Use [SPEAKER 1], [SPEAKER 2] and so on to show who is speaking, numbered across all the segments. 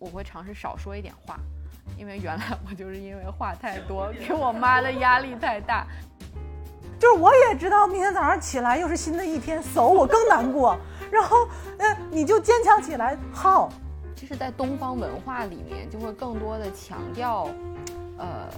[SPEAKER 1] 我会尝试少说一点话，因为原来我就是因为话太多，给我妈的压力太大。
[SPEAKER 2] 就是我也知道明天早上起来又是新的一天，走我更难过。然后，呃，你就坚强起来，好。
[SPEAKER 1] 其实，在东方文化里面，就会更多的强调，呃。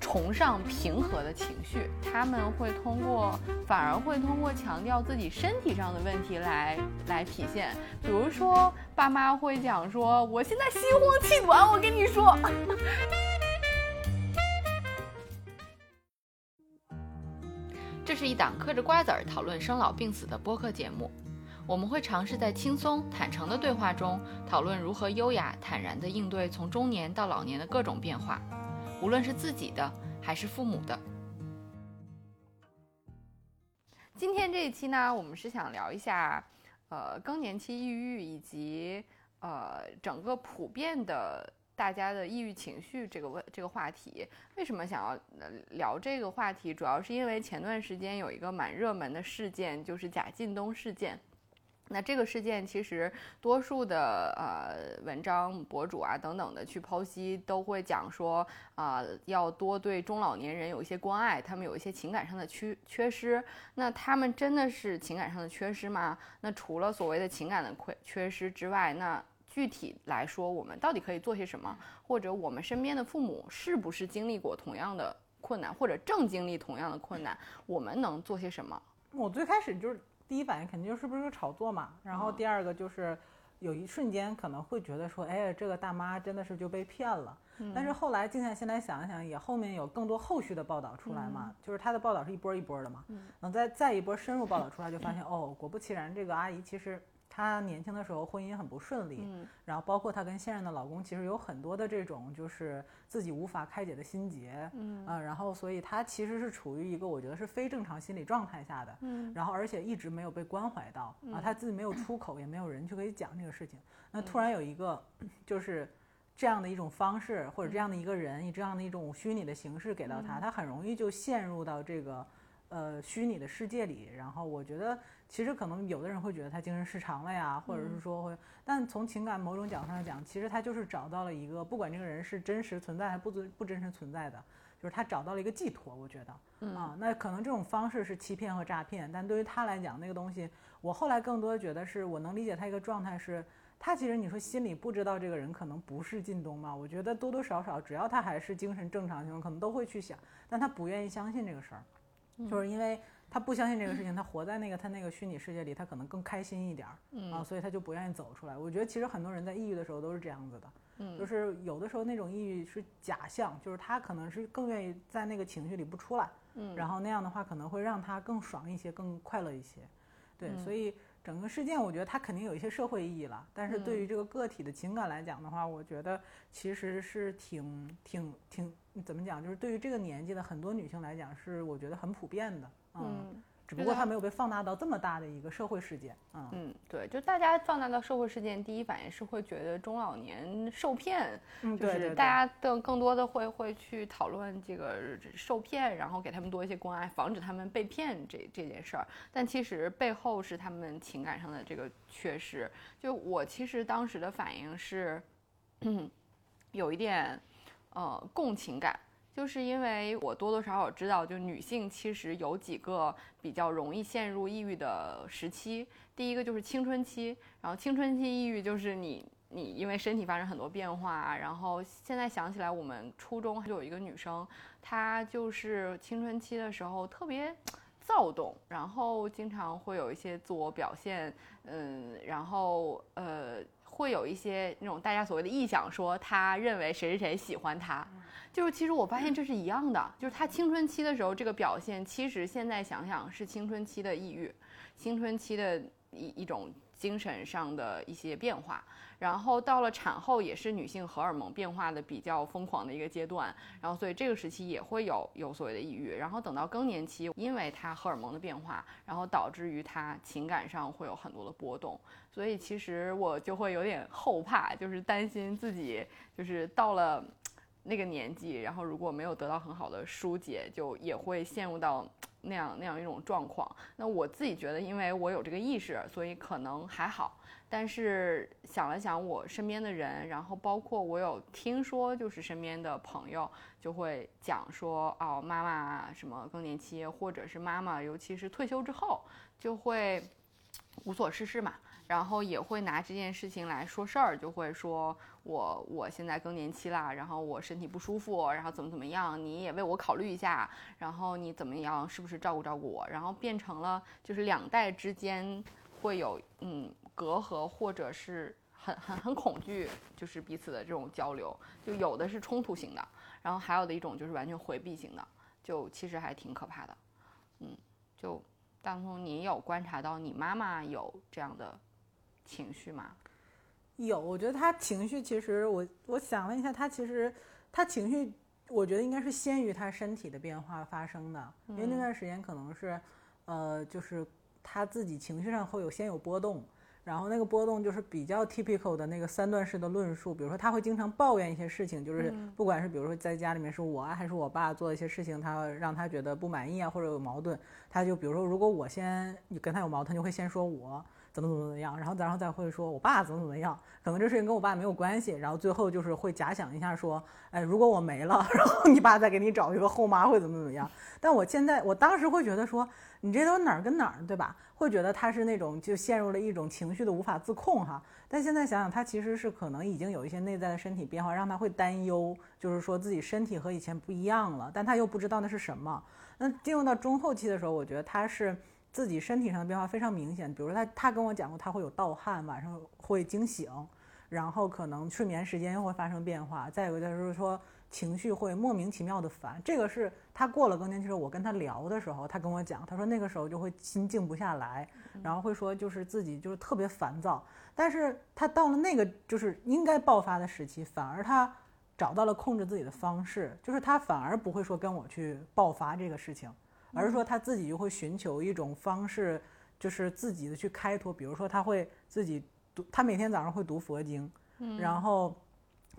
[SPEAKER 1] 崇尚平和的情绪，他们会通过，反而会通过强调自己身体上的问题来来体现。比如说，爸妈会讲说：“我现在心慌气短。”我跟你说，这是一档嗑着瓜子儿讨论生老病死的播客节目。我们会尝试在轻松坦诚的对话中，讨论如何优雅坦然地应对从中年到老年的各种变化。无论是自己的还是父母的，今天这一期呢，我们是想聊一下，呃，更年期抑郁以及呃整个普遍的大家的抑郁情绪这个问这个话题。为什么想要聊这个话题？主要是因为前段时间有一个蛮热门的事件，就是贾进东事件。那这个事件其实，多数的呃文章博主啊等等的去剖析，都会讲说啊，要多对中老年人有一些关爱，他们有一些情感上的缺缺失。那他们真的是情感上的缺失吗？那除了所谓的情感的缺缺失之外，那具体来说，我们到底可以做些什么？或者我们身边的父母是不是经历过同样的困难，或者正经历同样的困难？我们能做些什么？
[SPEAKER 2] 我最开始就是。第一反应肯定就是不是炒作嘛，然后第二个就是有一瞬间可能会觉得说，哎，这个大妈真的是就被骗了。但是后来静下心来想一想，也后面有更多后续的报道出来嘛，就是他的报道是一波一波的嘛，等再再一波深入报道出来，就发现哦，果不其然，这个阿姨其实。她年轻的时候婚姻很不顺利，嗯，然后包括她跟现任的老公，其实有很多的这种就是自己无法开解的心结，嗯。啊，然后所以她其实是处于一个我觉得是非正常心理状态下的，嗯，然后而且一直没有被关怀到，啊，她自己没有出口，也没有人去可以讲这个事情，那突然有一个就是这样的一种方式，或者这样的一个人以这样的一种虚拟的形式给到她，她很容易就陷入到这个呃虚拟的世界里，然后我觉得。其实可能有的人会觉得他精神失常了呀，或者是说会，但从情感某种角度上来讲，其实他就是找到了一个，不管这个人是真实存在还不不不真实存在的，就是他找到了一个寄托。我觉得，啊，那可能这种方式是欺骗和诈骗，但对于他来讲，那个东西，我后来更多的觉得是我能理解他一个状态是，他其实你说心里不知道这个人可能不是靳东嘛？我觉得多多少少，只要他还是精神正常情况，可能都会去想，但他不愿意相信这个事儿，就是因为。他不相信这个事情，他活在那个他那个虚拟世界里，他可能更开心一点儿啊，所以他就不愿意走出来。我觉得其实很多人在抑郁的时候都是这样子的，嗯，就是有的时候那种抑郁是假象，就是他可能是更愿意在那个情绪里不出来，嗯，然后那样的话可能会让他更爽一些，更快乐一些，对，所以整个事件我觉得它肯定有一些社会意义了，但是对于这个个体的情感来讲的话，我觉得其实是挺挺挺怎么讲，就是对于这个年纪的很多女性来讲，是我觉得很普遍的。嗯，只不过它没有被放大到这么大的一个社会事件。嗯
[SPEAKER 1] 嗯，对，就大家放大到社会事件，第一反应是会觉得中老年受骗，就是大家更更多的会会去讨论这个受骗，然后给他们多一些关爱，防止他们被骗这这件事儿。但其实背后是他们情感上的这个缺失。就我其实当时的反应是，嗯，有一点呃共情感。就是因为我多多少少知道，就女性其实有几个比较容易陷入抑郁的时期。第一个就是青春期，然后青春期抑郁就是你你因为身体发生很多变化，然后现在想起来，我们初中就有一个女生，她就是青春期的时候特别躁动，然后经常会有一些自我表现，嗯，然后呃。会有一些那种大家所谓的臆想，说他认为谁谁谁喜欢他，就是其实我发现这是一样的，就是他青春期的时候这个表现，其实现在想想是青春期的抑郁，青春期的一一种。精神上的一些变化，然后到了产后也是女性荷尔蒙变化的比较疯狂的一个阶段，然后所以这个时期也会有有所谓的抑郁，然后等到更年期，因为她荷尔蒙的变化，然后导致于她情感上会有很多的波动，所以其实我就会有点后怕，就是担心自己就是到了那个年纪，然后如果没有得到很好的疏解，就也会陷入到。那样那样一种状况，那我自己觉得，因为我有这个意识，所以可能还好。但是想了想我身边的人，然后包括我有听说，就是身边的朋友就会讲说，哦，妈妈什么更年期，或者是妈妈，尤其是退休之后，就会无所事事嘛，然后也会拿这件事情来说事儿，就会说我我现在更年期啦，然后我身体不舒服，然后怎么怎么样，你也为我考虑一下，然后你怎么样，是不是照顾照顾我，然后变成了就是两代之间会有嗯。隔阂或者是很很很恐惧，就是彼此的这种交流，就有的是冲突型的，然后还有的一种就是完全回避型的，就其实还挺可怕的。嗯，就当中你有观察到你妈妈有这样的情绪吗？
[SPEAKER 2] 有，我觉得他情绪其实我我想了一下，他其实他情绪，我觉得应该是先于他身体的变化发生的，因为那段时间可能是，呃，就是他自己情绪上会有先有波动。然后那个波动就是比较 typical 的那个三段式的论述，比如说他会经常抱怨一些事情，就是不管是比如说在家里面是我啊还是我爸做一些事情，他让他觉得不满意啊或者有矛盾，他就比如说如果我先跟他有矛盾，就会先说我怎么怎么怎么样，然后然后再会说我爸怎么怎么样，可能这事情跟我爸没有关系，然后最后就是会假想一下说，哎，如果我没了，然后你爸再给你找一个后妈会怎么怎么样？但我现在我当时会觉得说。你这都哪儿跟哪儿，对吧？会觉得他是那种就陷入了一种情绪的无法自控哈。但现在想想，他其实是可能已经有一些内在的身体变化，让他会担忧，就是说自己身体和以前不一样了，但他又不知道那是什么。那进入到中后期的时候，我觉得他是自己身体上的变化非常明显。比如说他他跟我讲过，他会有盗汗，晚上会惊醒，然后可能睡眠时间又会发生变化。再有一个就是说。情绪会莫名其妙的烦，这个是他过了更年期之后，我跟他聊的时候，他跟我讲，他说那个时候就会心静不下来，然后会说就是自己就是特别烦躁，但是他到了那个就是应该爆发的时期，反而他找到了控制自己的方式，就是他反而不会说跟我去爆发这个事情，而是说他自己就会寻求一种方式，就是自己的去开脱，比如说他会自己读，他每天早上会读佛经，然后。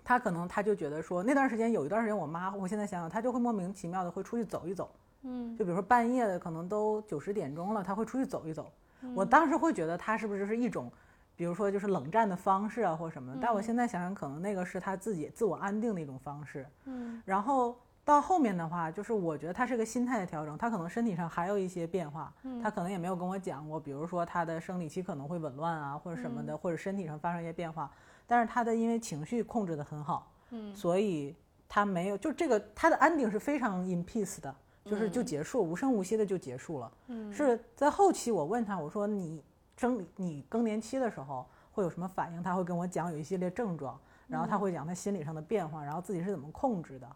[SPEAKER 2] 他可能他就觉得说那段时间有一段时间我妈，我现在想想，他就会莫名其妙的会出去走一走，嗯，就比如说半夜的可能都九十点钟了，他会出去走一走。我当时会觉得他是不是就是一种，比如说就是冷战的方式啊或什么的。但我现在想想，可能那个是他自己自我安定的一种方式。嗯，然后到后面的话，就是我觉得他是个心态的调整，他可能身体上还有一些变化，他可能也没有跟我讲过，比如说他的生理期可能会紊乱啊或者什么的，或者身体上发生一些变化。但是他的因为情绪控制的很好，嗯，所以他没有就这个他的 ending 是非常 in peace 的，就是就结束无声无息的就结束了，嗯，是在后期我问他我说你生理你更年期的时候会有什么反应？他会跟我讲有一系列症状，然后他会讲他心理上的变化，然后自己是怎么控制的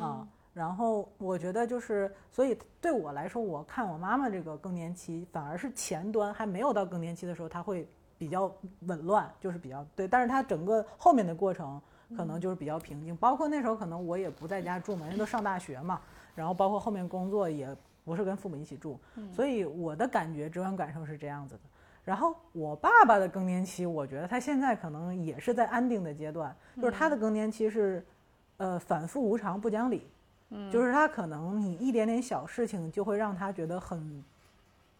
[SPEAKER 2] 啊？然后我觉得就是所以对我来说，我看我妈妈这个更年期反而是前端还没有到更年期的时候，她会。比较紊乱，就是比较对，但是她整个后面的过程可能就是比较平静，包括那时候可能我也不在家住嘛，人都上大学嘛，然后包括后面工作也不是跟父母一起住，所以我的感觉直观感受是这样子的。然后我爸爸的更年期，我觉得他现在可能也是在安定的阶段，就是他的更年期是，呃，反复无常不讲理，嗯，就是他可能你一点点小事情就会让他觉得很。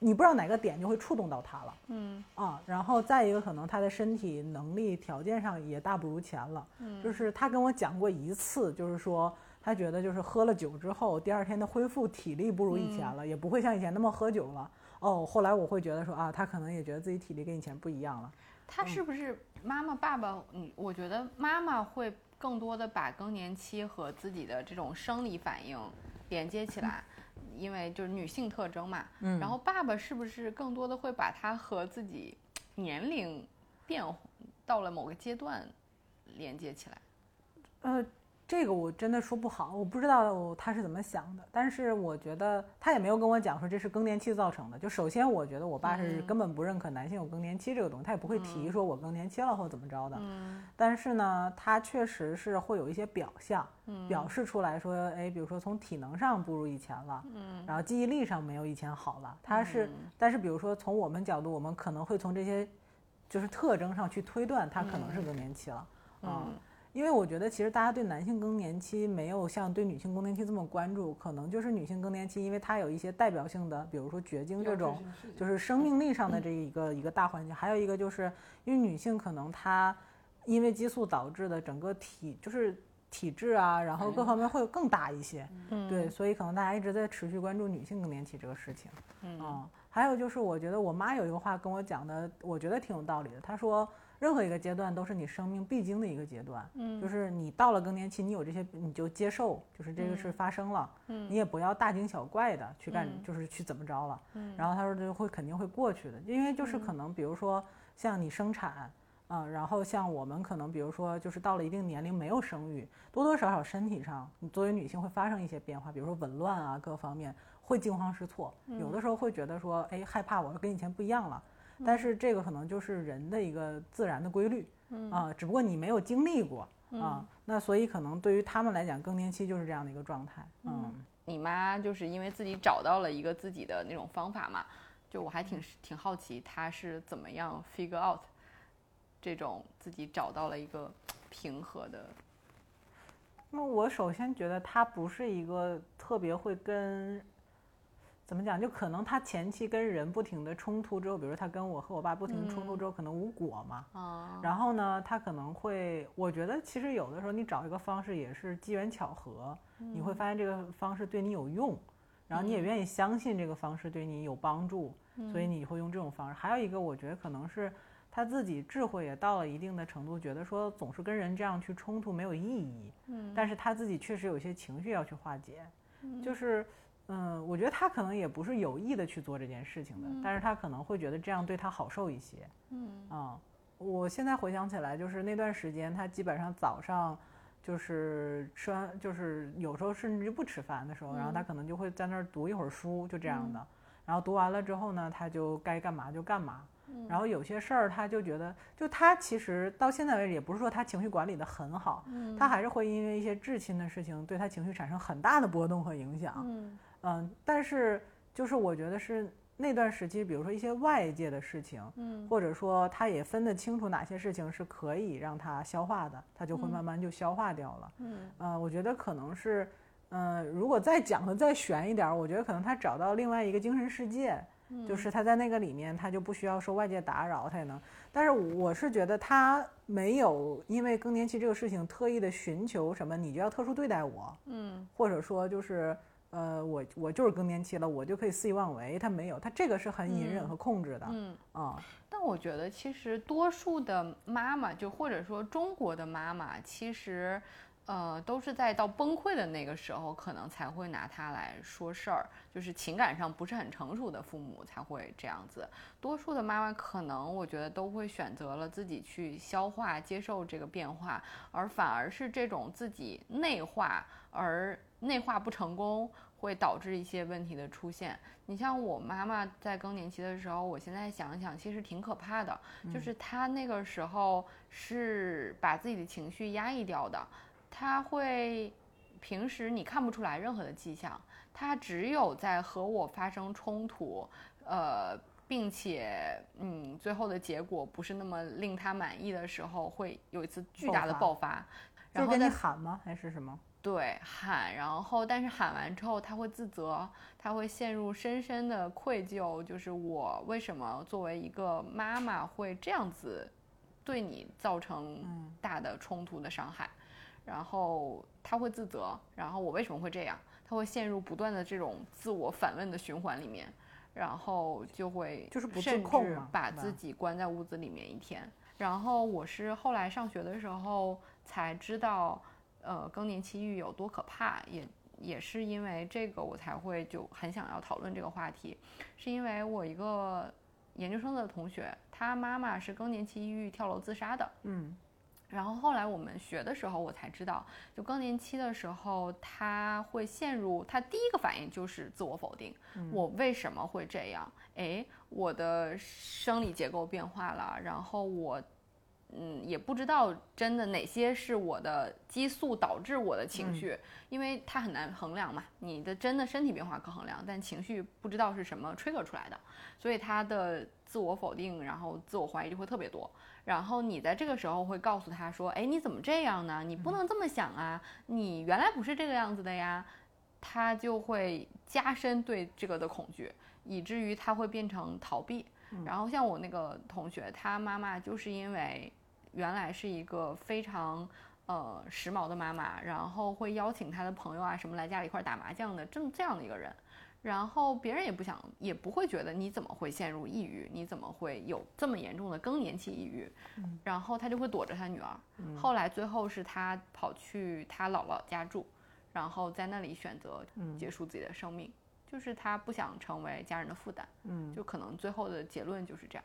[SPEAKER 2] 你不知道哪个点就会触动到他了，嗯啊，然后再一个可能他的身体能力条件上也大不如前了，嗯，就是他跟我讲过一次，就是说他觉得就是喝了酒之后，第二天的恢复体力不如以前了，也不会像以前那么喝酒了。哦，后来我会觉得说啊，他可能也觉得自己体力跟以前不一样了。
[SPEAKER 1] 他是不是妈妈爸爸？嗯，我觉得妈妈会更多的把更年期和自己的这种生理反应连接起来。因为就是女性特征嘛，嗯，然后爸爸是不是更多的会把他和自己年龄变到了某个阶段连接起来？
[SPEAKER 2] 呃。这个我真的说不好，我不知道他是怎么想的。但是我觉得他也没有跟我讲说这是更年期造成的。就首先，我觉得我爸是根本不认可男性有更年期这个东西，他也不会提说我更年期了或怎么着的。嗯。但是呢，他确实是会有一些表象，表示出来说，哎，比如说从体能上不如以前了，嗯，然后记忆力上没有以前好了。他是，但是比如说从我们角度，我们可能会从这些就是特征上去推断他可能是更年期了，嗯。因为我觉得其实大家对男性更年期没有像对女性更年期这么关注，可能就是女性更年期，因为它有一些代表性的，比如说绝经这种，就是生命力上的这一个一个大环境。还有一个就是因为女性可能她因为激素导致的整个体就是体质啊，然后各方面会更大一些。嗯，对，所以可能大家一直在持续关注女性更年期这个事情。嗯，还有就是我觉得我妈有一个话跟我讲的，我觉得挺有道理的。她说。任何一个阶段都是你生命必经的一个阶段，嗯，就是你到了更年期，你有这些你就接受，就是这个事发生了，嗯，你也不要大惊小怪的去干，就是去怎么着了，嗯，然后他说就会肯定会过去的，因为就是可能比如说像你生产，嗯，然后像我们可能比如说就是到了一定年龄没有生育，多多少少身体上你作为女性会发生一些变化，比如说紊乱啊各方面会惊慌失措，有的时候会觉得说哎害怕我跟以前不一样了。但是这个可能就是人的一个自然的规律，啊，只不过你没有经历过啊，那所以可能对于他们来讲，更年期就是这样的一个状态。嗯，
[SPEAKER 1] 你妈就是因为自己找到了一个自己的那种方法嘛，就我还挺挺好奇，她是怎么样 figure out 这种自己找到了一个平和的。
[SPEAKER 2] 那我首先觉得她不是一个特别会跟。怎么讲？就可能他前期跟人不停的冲突之后，比如他跟我和我爸不停的冲突之后，可能无果嘛。啊。然后呢，他可能会，我觉得其实有的时候你找一个方式也是机缘巧合，你会发现这个方式对你有用，然后你也愿意相信这个方式对你有帮助，所以你会用这种方式。还有一个，我觉得可能是他自己智慧也到了一定的程度，觉得说总是跟人这样去冲突没有意义。嗯。但是他自己确实有些情绪要去化解，就是。嗯，我觉得他可能也不是有意的去做这件事情的，但是他可能会觉得这样对他好受一些。嗯啊，我现在回想起来，就是那段时间，他基本上早上就是吃完，就是有时候甚至就不吃饭的时候，然后他可能就会在那儿读一会儿书，就这样的。然后读完了之后呢，他就该干嘛就干嘛。然后有些事儿，他就觉得，就他其实到现在为止，也不是说他情绪管理的很好，他还是会因为一些至亲的事情，对他情绪产生很大的波动和影响。嗯。嗯，但是就是我觉得是那段时期，比如说一些外界的事情，嗯，或者说他也分得清楚哪些事情是可以让他消化的，他就会慢慢就消化掉了，嗯，呃，我觉得可能是，嗯，如果再讲的再悬一点，我觉得可能他找到另外一个精神世界，就是他在那个里面，他就不需要受外界打扰，他也能。但是我是觉得他没有因为更年期这个事情特意的寻求什么，你就要特殊对待我，嗯，或者说就是。呃，我我就是更年期了，我就可以肆意妄为。他没有，他这个是很隐忍和控制的。嗯啊，
[SPEAKER 1] 但我觉得其实多数的妈妈，就或者说中国的妈妈，其实，呃，都是在到崩溃的那个时候，可能才会拿它来说事儿。就是情感上不是很成熟的父母才会这样子。多数的妈妈可能，我觉得都会选择了自己去消化、接受这个变化，而反而是这种自己内化而。内化不成功会导致一些问题的出现。你像我妈妈在更年期的时候，我现在想想，其实挺可怕的。就是她那个时候是把自己的情绪压抑掉的，她会平时你看不出来任何的迹象，她只有在和我发生冲突，呃，并且嗯，最后的结果不是那么令她满意的时候，会有一次巨大的爆发。
[SPEAKER 2] 然后跟你喊吗？还是什么？
[SPEAKER 1] 对，喊，然后但是喊完之后他会自责，他会陷入深深的愧疚，就是我为什么作为一个妈妈会这样子对你造成大的冲突的伤害，然后他会自责，然后我为什么会这样？他会陷入不断的这种自我反问的循环里面，然后就会
[SPEAKER 2] 就是不
[SPEAKER 1] 甚至把自己关在屋子里面一天。然后我是后来上学的时候才知道。呃，更年期抑郁有多可怕？也也是因为这个，我才会就很想要讨论这个话题，是因为我一个研究生的同学，他妈妈是更年期抑郁跳楼自杀的。嗯，然后后来我们学的时候，我才知道，就更年期的时候，他会陷入他第一个反应就是自我否定，我为什么会这样？哎，我的生理结构变化了，然后我。嗯，也不知道真的哪些是我的激素导致我的情绪，因为它很难衡量嘛。你的真的身体变化可衡量，但情绪不知道是什么 trigger 出来的，所以他的自我否定，然后自我怀疑就会特别多。然后你在这个时候会告诉他说：“哎，你怎么这样呢？你不能这么想啊！你原来不是这个样子的呀。”他就会加深对这个的恐惧，以至于他会变成逃避。然后像我那个同学，他妈妈就是因为。原来是一个非常呃时髦的妈妈，然后会邀请她的朋友啊什么来家里一块打麻将的，这这样的一个人，然后别人也不想，也不会觉得你怎么会陷入抑郁，你怎么会有这么严重的更年期抑郁，然后他就会躲着他女儿，后来最后是他跑去他姥姥家住，然后在那里选择结束自己的生命，就是他不想成为家人的负担，嗯，就可能最后的结论就是这样。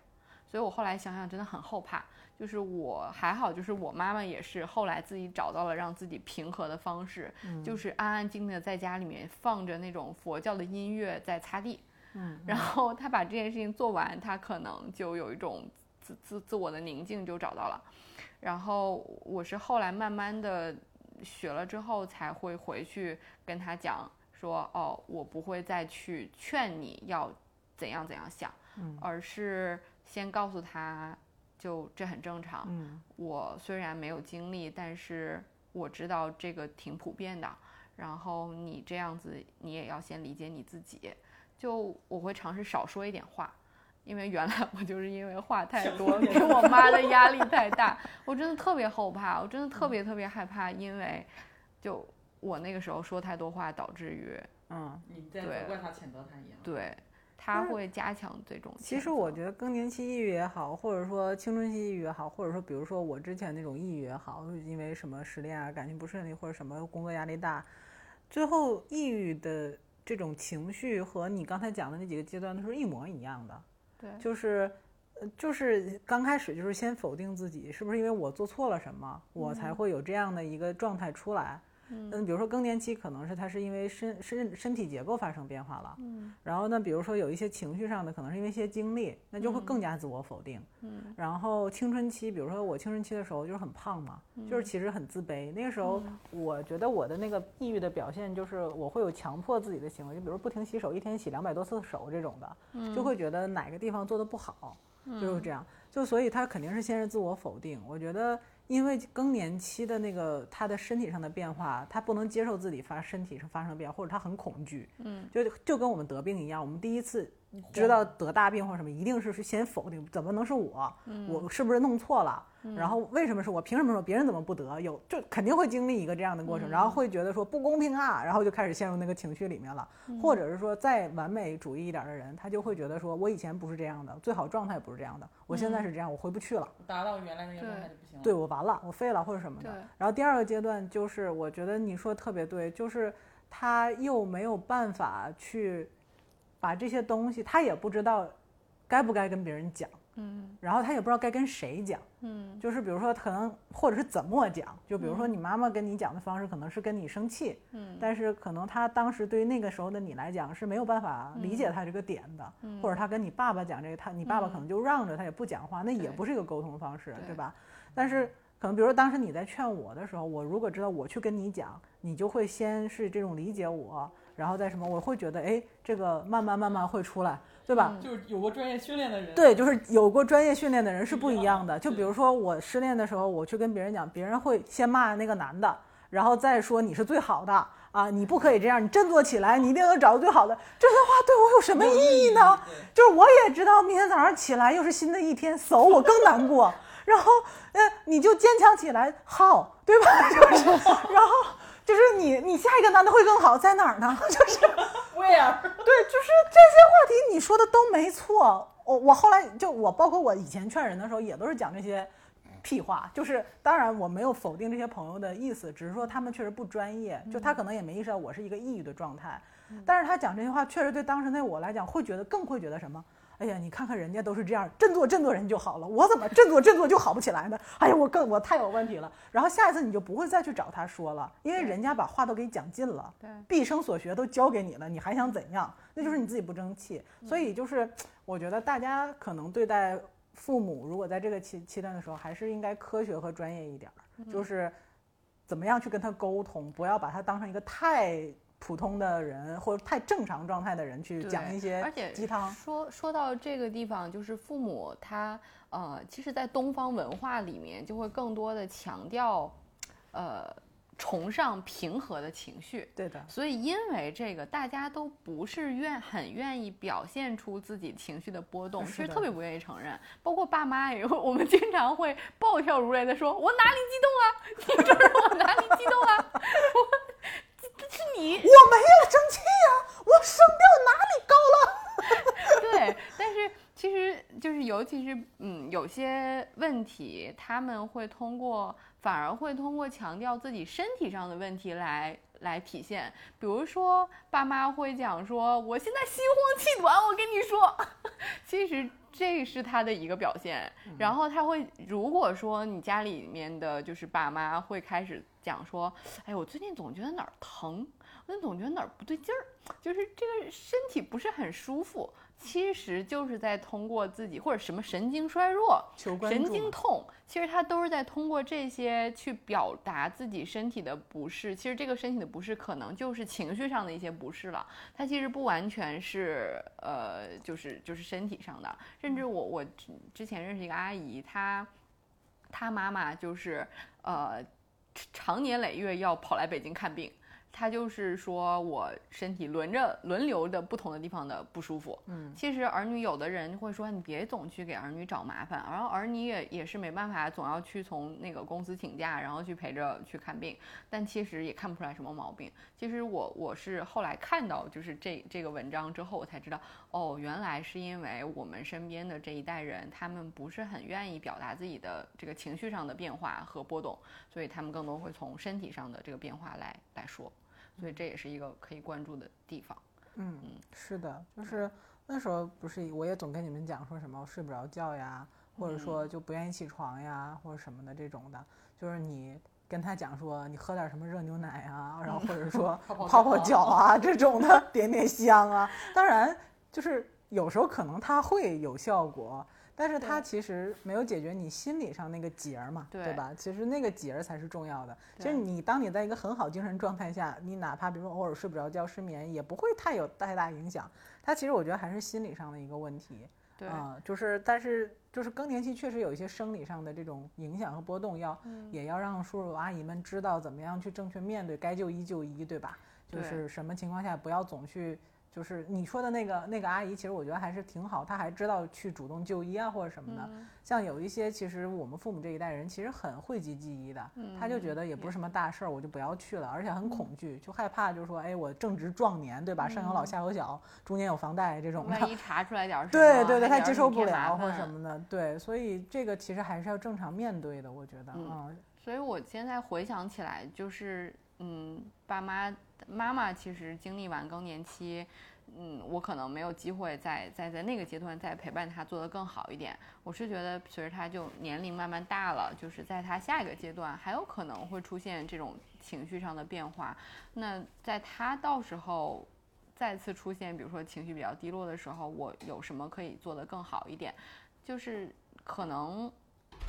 [SPEAKER 1] 所以我后来想想，真的很后怕。就是我还好，就是我妈妈也是后来自己找到了让自己平和的方式，就是安安静静的在家里面放着那种佛教的音乐在擦地。嗯，然后她把这件事情做完，她可能就有一种自自自我的宁静就找到了。然后我是后来慢慢的学了之后，才会回去跟她讲说，哦，我不会再去劝你要怎样怎样想，而是。先告诉他，就这很正常。嗯，我虽然没有经历，但是我知道这个挺普遍的。然后你这样子，你也要先理解你自己。就我会尝试少说一点话，因为原来我就是因为话太多，给我妈的压力 太大。我真的特别后怕，我真的特别特别害怕，因为就我那个时候说太多话，导致于
[SPEAKER 3] 嗯，你在责怪他、谴责他一样。
[SPEAKER 1] 对。他会加强这种。
[SPEAKER 2] 其实我觉得更年期抑郁也好，或者说青春期抑郁也好，或者说比如说我之前那种抑郁也好，因为什么失恋啊、感情不顺利或者什么工作压力大，最后抑郁的这种情绪和你刚才讲的那几个阶段都是一模一样的。
[SPEAKER 1] 对，
[SPEAKER 2] 就是，呃，就是刚开始就是先否定自己，是不是因为我做错了什么，我才会有这样的一个状态出来？嗯，比如说更年期可能是他是因为身身身体结构发生变化了，嗯，然后呢，比如说有一些情绪上的，可能是因为一些经历，那就会更加自我否定，嗯，然后青春期，比如说我青春期的时候就是很胖嘛，就是其实很自卑，那个时候我觉得我的那个抑郁的表现就是我会有强迫自己的行为，就比如不停洗手，一天洗两百多次手这种的，就会觉得哪个地方做的不好，就是这样，就所以他肯定是先是自我否定，我觉得。因为更年期的那个他的身体上的变化，他不能接受自己发身体上发生变化，或者他很恐惧，嗯，就就跟我们得病一样，我们第一次。知道得大病或者什么，一定是先否定，怎么能是我？我是不是弄错了？然后为什么是我？凭什么说别人怎么不得？有就肯定会经历一个这样的过程，然后会觉得说不公平啊，然后就开始陷入那个情绪里面了。或者是说再完美主义一点的人，他就会觉得说我以前不是这样的，最好状态不是这样的，我现在是这样，我回不去了，
[SPEAKER 3] 达到原来那个状态就不行了。
[SPEAKER 2] 对我完了，我废了或者什么的。然后第二个阶段就是，我觉得你说特别对，就是他又没有办法去。把这些东西，他也不知道该不该跟别人讲，嗯，然后他也不知道该跟谁讲，嗯，就是比如说可能或者是怎么讲，就比如说你妈妈跟你讲的方式可能是跟你生气，嗯，但是可能他当时对于那个时候的你来讲是没有办法理解他这个点的，或者他跟你爸爸讲这个，他你爸爸可能就让着他也不讲话，那也不是一个沟通方式，对吧？但是可能比如说当时你在劝我的时候，我如果知道我去跟你讲，你就会先是这种理解我。然后再什么，我会觉得，哎，这个慢慢慢慢会出来，对吧？
[SPEAKER 3] 就是有过专业训练的人。
[SPEAKER 2] 对，就是有过专业训练的人是不一样的。就比如说我失恋的时候，我去跟别人讲，别人会先骂那个男的，然后再说你是最好的啊，你不可以这样，你振作起来，你一定能找到最好的。这些话对我有什么意义呢？就是我也知道，明天早上起来又是新的一天，走我更难过。然后，呃，你就坚强起来，好，对吧？就是，然后。就是你，你下一个男的会更好，在哪儿呢？就是，
[SPEAKER 3] where？
[SPEAKER 2] 对，就是这些话题你说的都没错。我我后来就我包括我以前劝人的时候，也都是讲这些屁话。就是当然我没有否定这些朋友的意思，只是说他们确实不专业，就他可能也没意识到我是一个抑郁的状态。但是他讲这些话，确实对当时那我来讲，会觉得更会觉得什么？哎呀，你看看人家都是这样，振作振作人就好了，我怎么振作振作就好不起来呢？哎呀，我更我太有问题了。然后下一次你就不会再去找他说了，因为人家把话都给你讲尽了，
[SPEAKER 1] 对，
[SPEAKER 2] 毕生所学都教给你了，你还想怎样？那就是你自己不争气。所以就是我觉得大家可能对待父母如果在这个期期段的时候，还是应该科学和专业一点儿，就是怎么样去跟他沟通，不要把他当成一个太。普通的人或者太正常状态的人去讲一些鸡汤。
[SPEAKER 1] 说说到这个地方，就是父母他呃，其实，在东方文化里面，就会更多的强调，呃，崇尚平和的情绪。
[SPEAKER 2] 对的。
[SPEAKER 1] 所以因为这个，大家都不是愿很愿意表现出自己情绪的波动，其实特别不愿意承认。包括爸妈也会，我们经常会暴跳如雷的说：“我哪里激动啊？你知道我哪里激动了？”我。是你，我没
[SPEAKER 2] 有生气呀，我声调哪里高了？
[SPEAKER 1] 对，但是其实就是，尤其是嗯，有些问题他们会通过，反而会通过强调自己身体上的问题来来体现。比如说，爸妈会讲说：“我现在心慌气短。”我跟你说，其实。这是他的一个表现，然后他会，如果说你家里面的就是爸妈会开始讲说，哎，我最近总觉得哪儿疼，我总觉得哪儿不对劲儿，就是这个身体不是很舒服。其实就是在通过自己或者什么神经衰弱、神经痛，其实他都是在通过这些去表达自己身体的不适。其实这个身体的不适可能就是情绪上的一些不适了，它其实不完全是呃，就是就是身体上的。甚至我我之前认识一个阿姨，她她妈妈就是呃，长年累月要跑来北京看病。他就是说我身体轮着轮流的不同的地方的不舒服，嗯，其实儿女有的人会说你别总去给儿女找麻烦，然后儿女也也是没办法，总要去从那个公司请假，然后去陪着去看病，但其实也看不出来什么毛病。其实我我是后来看到就是这这个文章之后，我才知道哦，原来是因为我们身边的这一代人，他们不是很愿意表达自己的这个情绪上的变化和波动，所以他们更多会从身体上的这个变化来来说。所以这也是一个可以关注的地方。
[SPEAKER 2] 嗯嗯，是的，就是那时候不是我也总跟你们讲说什么睡不着觉呀，或者说就不愿意起床呀，或者什么的这种的，就是你跟他讲说你喝点什么热牛奶啊，然后或者说 泡泡脚啊这种的点点香啊，当然就是有时候可能它会有效果。但是它其实没有解决你心理上那个结儿嘛，对吧？其实那个结儿才是重要的。其实你当你在一个很好精神状态下，你哪怕比如说偶尔睡不着觉、失眠，也不会太有太大影响。它其实我觉得还是心理上的一个问题。
[SPEAKER 1] 对，
[SPEAKER 2] 就是但是就是更年期确实有一些生理上的这种影响和波动，要也要让叔叔阿姨们知道怎么样去正确面对，该就医就医，对吧？就是什么情况下不要总去。就是你说的那个那个阿姨，其实我觉得还是挺好，她还知道去主动就医啊或者什么的。像有一些，其实我们父母这一代人其实很讳疾忌医的，他就觉得也不是什么大事儿，我就不要去了，而且很恐惧，就害怕，就是说，哎，我正值壮年，对吧？上有老下有小，中间有房贷这种的，
[SPEAKER 1] 万一查出来点 什么，
[SPEAKER 2] 对对对，他接受不了或者什么的，对，所以这个其实还是要正常面对的，我觉得
[SPEAKER 1] 啊。所以我现在回想起来，就是嗯，爸妈。妈妈其实经历完更年期，嗯，我可能没有机会再、再在那个阶段再陪伴她做得更好一点。我是觉得随着她就年龄慢慢大了，就是在她下一个阶段还有可能会出现这种情绪上的变化。那在她到时候再次出现，比如说情绪比较低落的时候，我有什么可以做得更好一点？就是可能。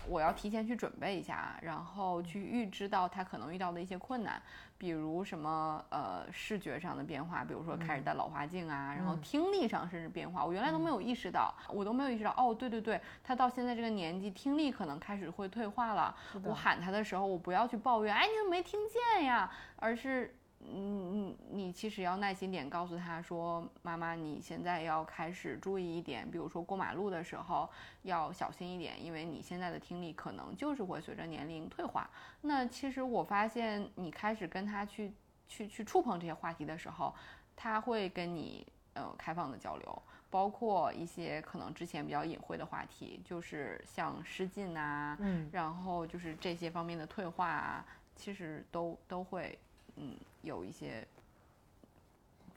[SPEAKER 1] 我要提前去准备一下，然后去预知到他可能遇到的一些困难，比如什么呃视觉上的变化，比如说开始戴老花镜啊，然后听力上甚至变化，我原来都没有意识到，我都没有意识到，哦，对对对，他到现在这个年纪，听力可能开始会退化了。我喊他的时候，我不要去抱怨，哎，你怎么没听见呀？而是。嗯，你你其实要耐心点，告诉他说，妈妈，你现在要开始注意一点，比如说过马路的时候要小心一点，因为你现在的听力可能就是会随着年龄退化。那其实我发现，你开始跟他去去去触碰这些话题的时候，他会跟你呃开放的交流，包括一些可能之前比较隐晦的话题，就是像失禁啊，嗯，然后就是这些方面的退化啊，其实都都会。嗯，有一些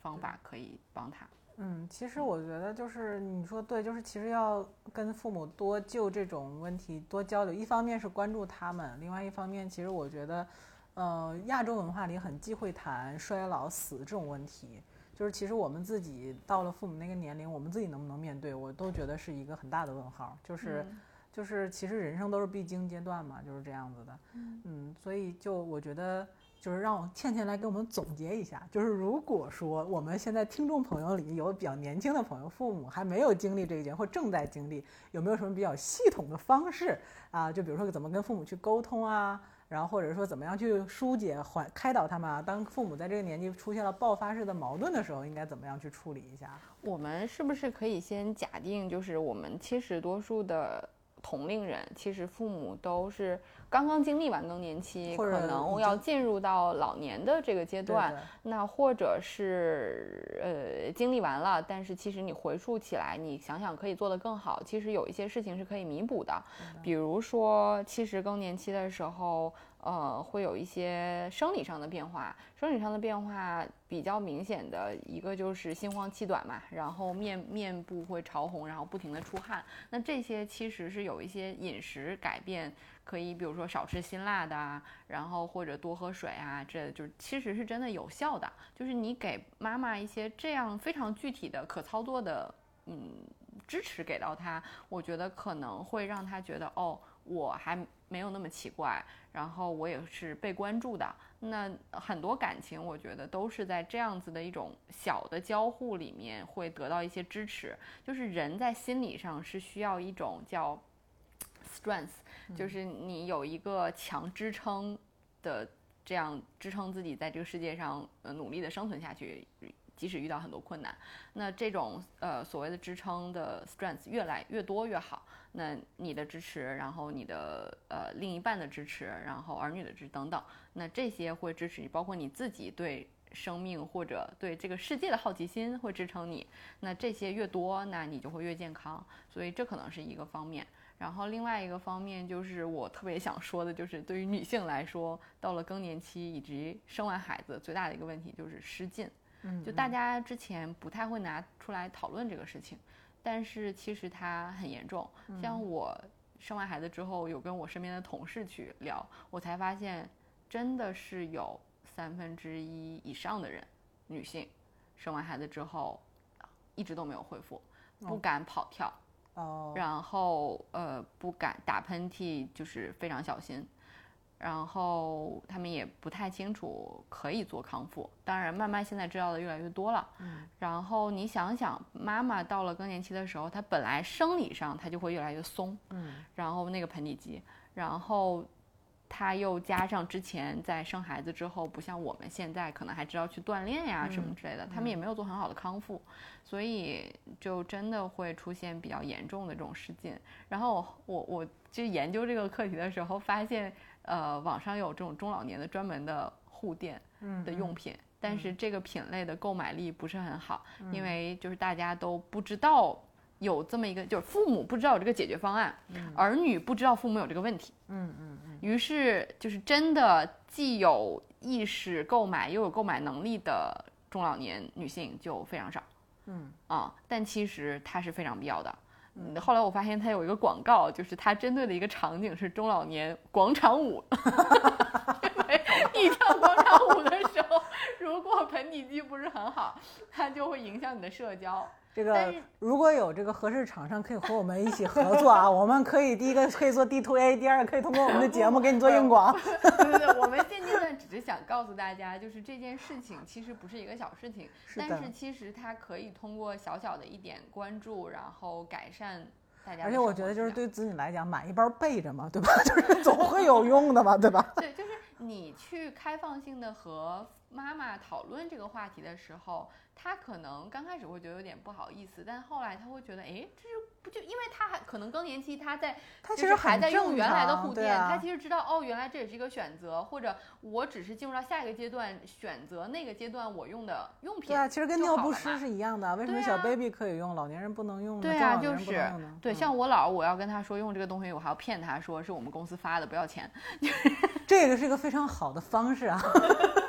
[SPEAKER 1] 方法可以帮他。
[SPEAKER 2] 嗯，其实我觉得就是你说对，就是其实要跟父母多就这种问题多交流。一方面是关注他们，另外一方面，其实我觉得，呃，亚洲文化里很忌讳谈衰老、死这种问题。就是其实我们自己到了父母那个年龄，我们自己能不能面对，我都觉得是一个很大的问号。就是，就是其实人生都是必经阶段嘛，就是这样子的。嗯，所以就我觉得，就是让倩倩来给我们总结一下，就是如果说我们现在听众朋友里有比较年轻的朋友，父母还没有经历这一件或正在经历，有没有什么比较系统的方式啊？就比如说怎么跟父母去沟通啊？然后或者说怎么样去疏解、缓开导他们啊？当父母在这个年纪出现了爆发式的矛盾的时候，应该怎么样去处理一下？
[SPEAKER 1] 我们是不是可以先假定，就是我们七十多数的同龄人，其实父母都是刚刚经历完更年期，可能要进入到老年的这个阶段。那或者是呃经历完了，但是其实你回溯起来，你想想可以做得更好。其实有一些事情是可以弥补的，比如说其实更年期的时候。呃，会有一些生理上的变化，生理上的变化比较明显的一个就是心慌气短嘛，然后面面部会潮红，然后不停的出汗。那这些其实是有一些饮食改变，可以比如说少吃辛辣的啊，然后或者多喝水啊，这就其实是真的有效的。就是你给妈妈一些这样非常具体的可操作的，嗯，支持给到她，我觉得可能会让她觉得哦，我还没有那么奇怪。然后我也是被关注的，那很多感情，我觉得都是在这样子的一种小的交互里面会得到一些支持。就是人在心理上是需要一种叫 strength，就是你有一个强支撑的，这样支撑自己在这个世界上呃努力的生存下去。即使遇到很多困难，那这种呃所谓的支撑的 strength 越来越多越好。那你的支持，然后你的呃另一半的支持，然后儿女的支持等等，那这些会支持你，包括你自己对生命或者对这个世界的好奇心会支撑你。那这些越多，那你就会越健康。所以这可能是一个方面。然后另外一个方面就是我特别想说的，就是对于女性来说，到了更年期以及生完孩子，最大的一个问题就是失禁。
[SPEAKER 2] 嗯，
[SPEAKER 1] 就大家之前不太会拿出来讨论这个事情，但是其实它很严重。像我生完孩子之后，有跟我身边的同事去聊，我才发现，真的是有三分之一以上的人，女性生完孩子之后，一直都没有恢复，不敢跑跳，
[SPEAKER 2] 哦，
[SPEAKER 1] 然后呃不敢打喷嚏，就是非常小心。然后他们也不太清楚可以做康复，当然慢慢现在知道的越来越多了。
[SPEAKER 2] 嗯，
[SPEAKER 1] 然后你想想，妈妈到了更年期的时候，她本来生理上她就会越来越松，
[SPEAKER 2] 嗯，
[SPEAKER 1] 然后那个盆底肌，然后她又加上之前在生孩子之后，不像我们现在可能还知道去锻炼呀什么之类的，他们也没有做很好的康复，所以就真的会出现比较严重的这种失禁。然后我我就研究这个课题的时候发现。呃，网上有这种中老年的专门的护垫的用品，但是这个品类的购买力不是很好，因为就是大家都不知道有这么一个，就是父母不知道有这个解决方案，儿女不知道父母有这个问题，
[SPEAKER 2] 嗯嗯嗯，
[SPEAKER 1] 于是就是真的既有意识购买又有购买能力的中老年女性就非常少，
[SPEAKER 2] 嗯。
[SPEAKER 1] 啊，但其实它是非常必要的。后来我发现它有一个广告，就是它针对的一个场景是中老年广场舞，因为你跳广场舞的 如果盆底肌不是很好，它就会影响你的社交。
[SPEAKER 2] 这个如果有这个合适厂商可以和我们一起合作啊，我们可以第一个可以做 D to A，第二个可以通过我们的节目给你做 硬广。
[SPEAKER 1] 对对对，我们现阶段只是想告诉大家，就是这件事情其实不是一个小事情，但是其实它可以通过小小的一点关注，然后改善大家。
[SPEAKER 2] 而且我觉得就是对子女来讲，买一包备着嘛，对吧？就是总会有用的嘛，对吧？
[SPEAKER 1] 对，就是你去开放性的和妈妈讨论这个话题的时候。她可能刚开始会觉得有点不好意思，但后来她会觉得，哎，这是不就因为她还可能更年期，她在
[SPEAKER 2] 她其实
[SPEAKER 1] 还在用原来的护垫，她其实知道哦，原来这也是一个选择，或者我只是进入到下一个阶段，选择那个阶段我用的用品。
[SPEAKER 2] 对啊，其实跟尿不湿是一样的，为什么小 baby 可以用，老年人不能用呢？
[SPEAKER 1] 对啊，就是对，像我姥，我要跟他说用这个东西，我还要骗他说是我们公司发的，不要钱。
[SPEAKER 2] 这个是一个非常好的方式啊。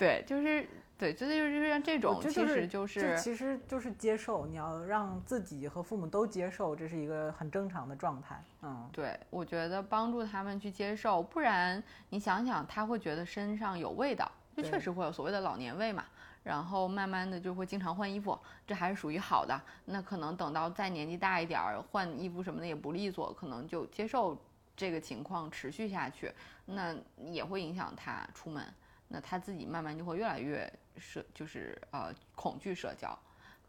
[SPEAKER 1] 对，就是。对，就是就是像这种，其实
[SPEAKER 2] 就
[SPEAKER 1] 是
[SPEAKER 2] 其实就是接受，你要让自己和父母都接受，这是一个很正常的状态。嗯，
[SPEAKER 1] 对，我觉得帮助他们去接受，不然你想想，他会觉得身上有味道，就确实会有所谓的老年味嘛。然后慢慢的就会经常换衣服，这还是属于好的。那可能等到再年纪大一点儿，换衣服什么的也不利索，可能就接受这个情况持续下去，那也会影响他出门。那他自己慢慢就会越来越社，就是呃恐惧社交，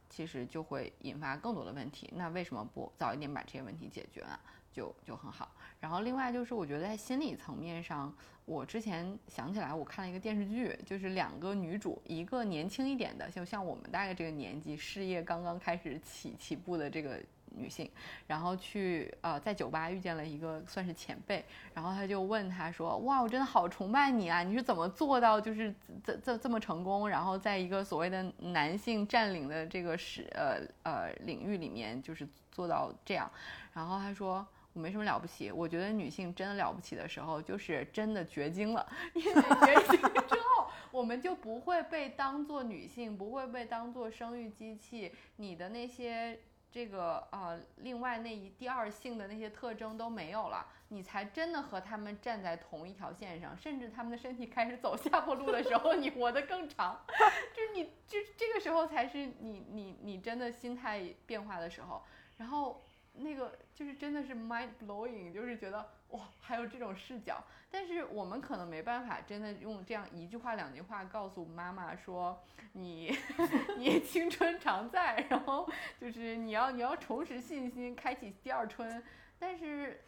[SPEAKER 1] 其实就会引发更多的问题。那为什么不早一点把这些问题解决呢？就就很好。然后另外就是我觉得在心理层面上，我之前想起来我看了一个电视剧，就是两个女主，一个年轻一点的，就像我们大概这个年纪，事业刚刚开始起起步的这个。女性，然后去呃在酒吧遇见了一个算是前辈，然后他就问他说：“哇，我真的好崇拜你啊！你是怎么做到就是这这这么成功？然后在一个所谓的男性占领的这个是呃呃领域里面，就是做到这样？”然后他说：“我没什么了不起，我觉得女性真的了不起的时候，就是真的绝经了。因为绝经之后，我们就不会被当做女性，不会被当做生育机器，你的那些。”这个呃，另外那一第二性的那些特征都没有了，你才真的和他们站在同一条线上，甚至他们的身体开始走下坡路的时候，你活得更长，就是你就这个时候才是你你你真的心态变化的时候，然后那个就是真的是 mind blowing，就是觉得。哇，还有这种视角，但是我们可能没办法真的用这样一句话、两句话告诉妈妈说你 你青春常在，然后就是你要你要重拾信心，开启第二春。但是，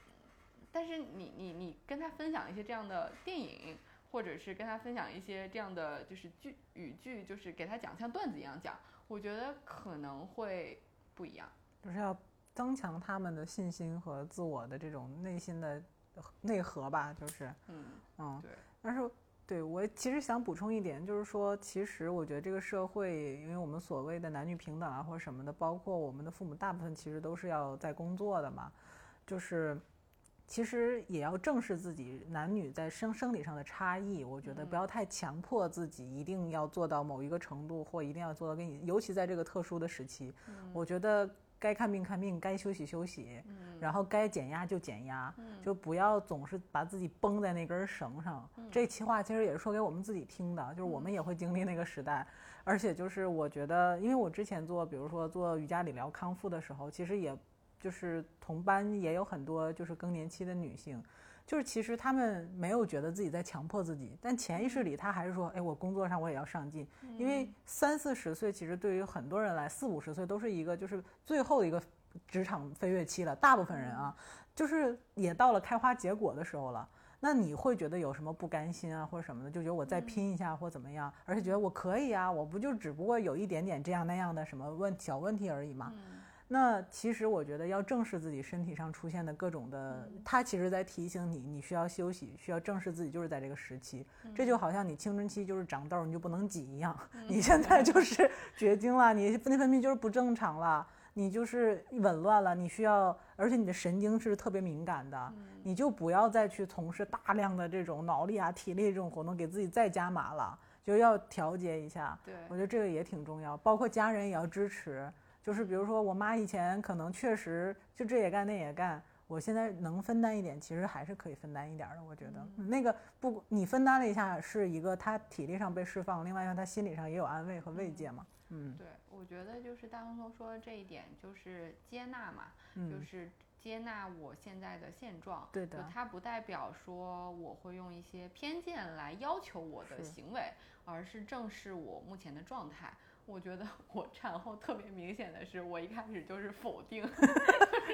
[SPEAKER 1] 但是你你你跟他分享一些这样的电影，或者是跟他分享一些这样的就是句语句，就是给他讲像段子一样讲，我觉得可能会不一样，
[SPEAKER 2] 就是要增强他们的信心和自我的这种内心的。内核吧，就是，
[SPEAKER 1] 嗯
[SPEAKER 2] 嗯，
[SPEAKER 1] 对。
[SPEAKER 2] 但是，对我其实想补充一点，就是说，其实我觉得这个社会，因为我们所谓的男女平等啊，或者什么的，包括我们的父母，大部分其实都是要在工作的嘛。就是，其实也要正视自己男女在生生理上的差异。我觉得不要太强迫自己一定要做到某一个程度，或一定要做到跟你，尤其在这个特殊的时期，我觉得。该看病看病，该休息休息，然后该减压就减压，就不要总是把自己绷在那根绳上。这期话其实也是说给我们自己听的，就是我们也会经历那个时代，而且就是我觉得，因为我之前做，比如说做瑜伽理疗康复的时候，其实也就是同班也有很多就是更年期的女性。就是其实他们没有觉得自己在强迫自己，但潜意识里他还是说，哎，我工作上我也要上进。因为三四十岁其实对于很多人来，四五十岁都是一个就是最后一个职场飞跃期了。大部分人啊，就是也到了开花结果的时候了。那你会觉得有什么不甘心啊，或者什么的，就觉得我再拼一下或怎么样，而且觉得我可以啊，我不就只不过有一点点这样那样的什么问小问题而已嘛。那其实我觉得要正视自己身体上出现的各种的，它其实在提醒你，你需要休息，需要正视自己，就是在这个时期。这就好像你青春期就是长痘，你就不能挤一样。你现在就是绝经了，你内分泌就是不正常了，你就是紊乱了，你需要，而且你的神经是特别敏感的，你就不要再去从事大量的这种脑力啊、体力这种活动，给自己再加码了，就要调节一下。
[SPEAKER 1] 对，
[SPEAKER 2] 我觉得这个也挺重要，包括家人也要支持。就是比如说，我妈以前可能确实就这也干那也干，我现在能分担一点，其实还是可以分担一点的。我觉得那个不，你分担了一下，是一个她体力上被释放，另外让她心理上也有安慰和慰藉嘛。嗯，
[SPEAKER 1] 对，我觉得就是大红头说的这一点，就是接纳嘛，就是接纳我现在的现状。
[SPEAKER 2] 对的，
[SPEAKER 1] 它不代表说我会用一些偏见来要求我的行为，而是正视我目前的状态。我觉得我产后特别明显的是，我一开始就是否定，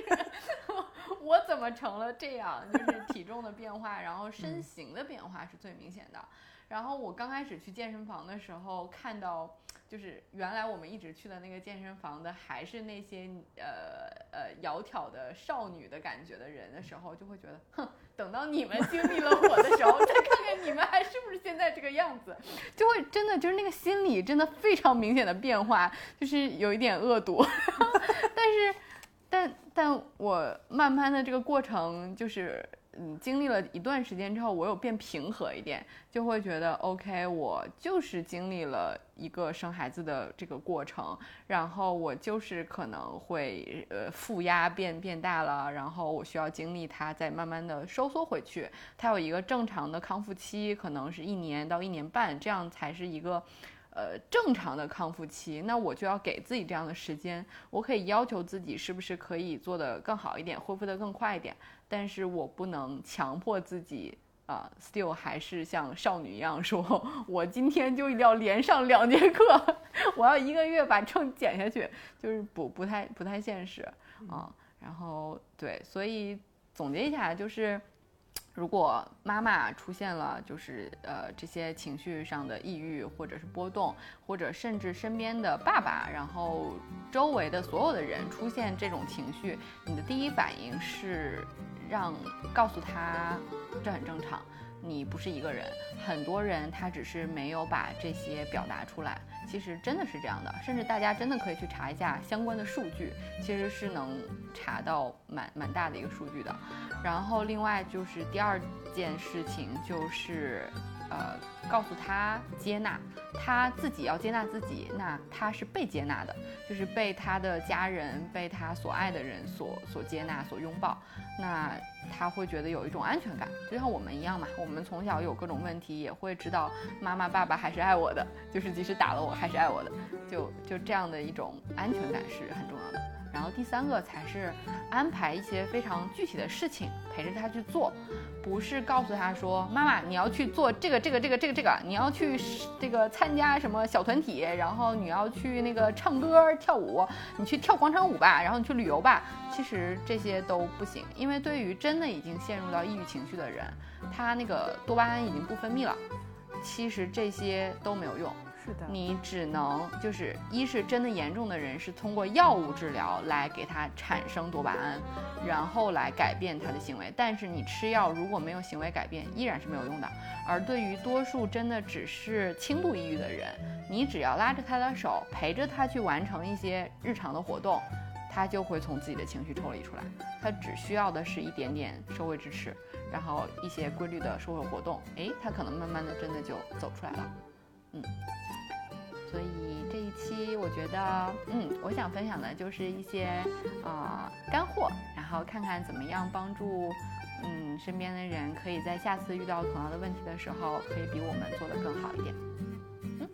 [SPEAKER 1] 我怎么成了这样？就是体重的变化，然后身形的变化是最明显的。然后我刚开始去健身房的时候，看到就是原来我们一直去的那个健身房的，还是那些呃呃窈窕的少女的感觉的人的时候，就会觉得，哼，等到你们经历了我的时候，再看看你们还是不是现在这个样子，就会真的就是那个心理真的非常明显的变化，就是有一点恶毒，但是，但但我慢慢的这个过程就是。嗯，经历了一段时间之后，我有变平和一点，就会觉得 OK，我就是经历了一个生孩子的这个过程，然后我就是可能会呃负压变变大了，然后我需要经历它再慢慢的收缩回去，它有一个正常的康复期，可能是一年到一年半，这样才是一个呃正常的康复期，那我就要给自己这样的时间。我可以要求自己是不是可以做得更好一点，恢复得更快一点，但是我不能强迫自己啊，still 还是像少女一样说，我今天就一定要连上两节课，我要一个月把秤减下去，就是不不太不太现实啊。然后对，所以总结一下就是。如果妈妈出现了就是呃这些情绪上的抑郁或者是波动，或者甚至身边的爸爸，然后周围的所有的人出现这种情绪，你的第一反应是让告诉他这很正常，你不是一个人，很多人他只是没有把这些表达出来。其实真的是这样的，甚至大家真的可以去查一下相关的数据，其实是能查到蛮蛮大的一个数据的。然后另外就是第二件事情就是，呃，告诉他接纳，他自己要接纳自己，那他是被接纳的，就是被他的家人、被他所爱的人所所接纳、所拥抱。那他会觉得有一种安全感，就像我们一样嘛。我们从小有各种问题，也会知道妈妈、爸爸还是爱我的，就是即使打了我还是爱我的，就就这样的一种安全感是很重要的。然后第三个才是安排一些非常具体的事情陪着他去做，不是告诉他说妈妈你要去做这个这个这个这个这个，你要去这个参加什么小团体，然后你要去那个唱歌跳舞，你去跳广场舞吧，然后你去旅游吧。其实这些都不行，因为对于真的已经陷入到抑郁情绪的人，他那个多巴胺已经不分泌了，其实这些都没有用。是的你只能就是一是真的严重的人是通过药物治疗来给他产生多巴胺，然后来改变他的行为。但是你吃药如果没有行为改变，依然是没有用的。而对于多数真的只是轻度抑郁的人，你只要拉着他的手，陪着他去完成一些日常的活动，他就会从自己的情绪抽离出来。他只需要的是一点点社会支持，然后一些规律的社会活动，诶，他可能慢慢的真的就走出来了。嗯。所以这一期我觉得，嗯，我想分享的就是一些啊干货，然后看看怎么样帮助，嗯，身边的人可以在下次遇到同样的问题的时候，可以比我们做的更好一点。嗯。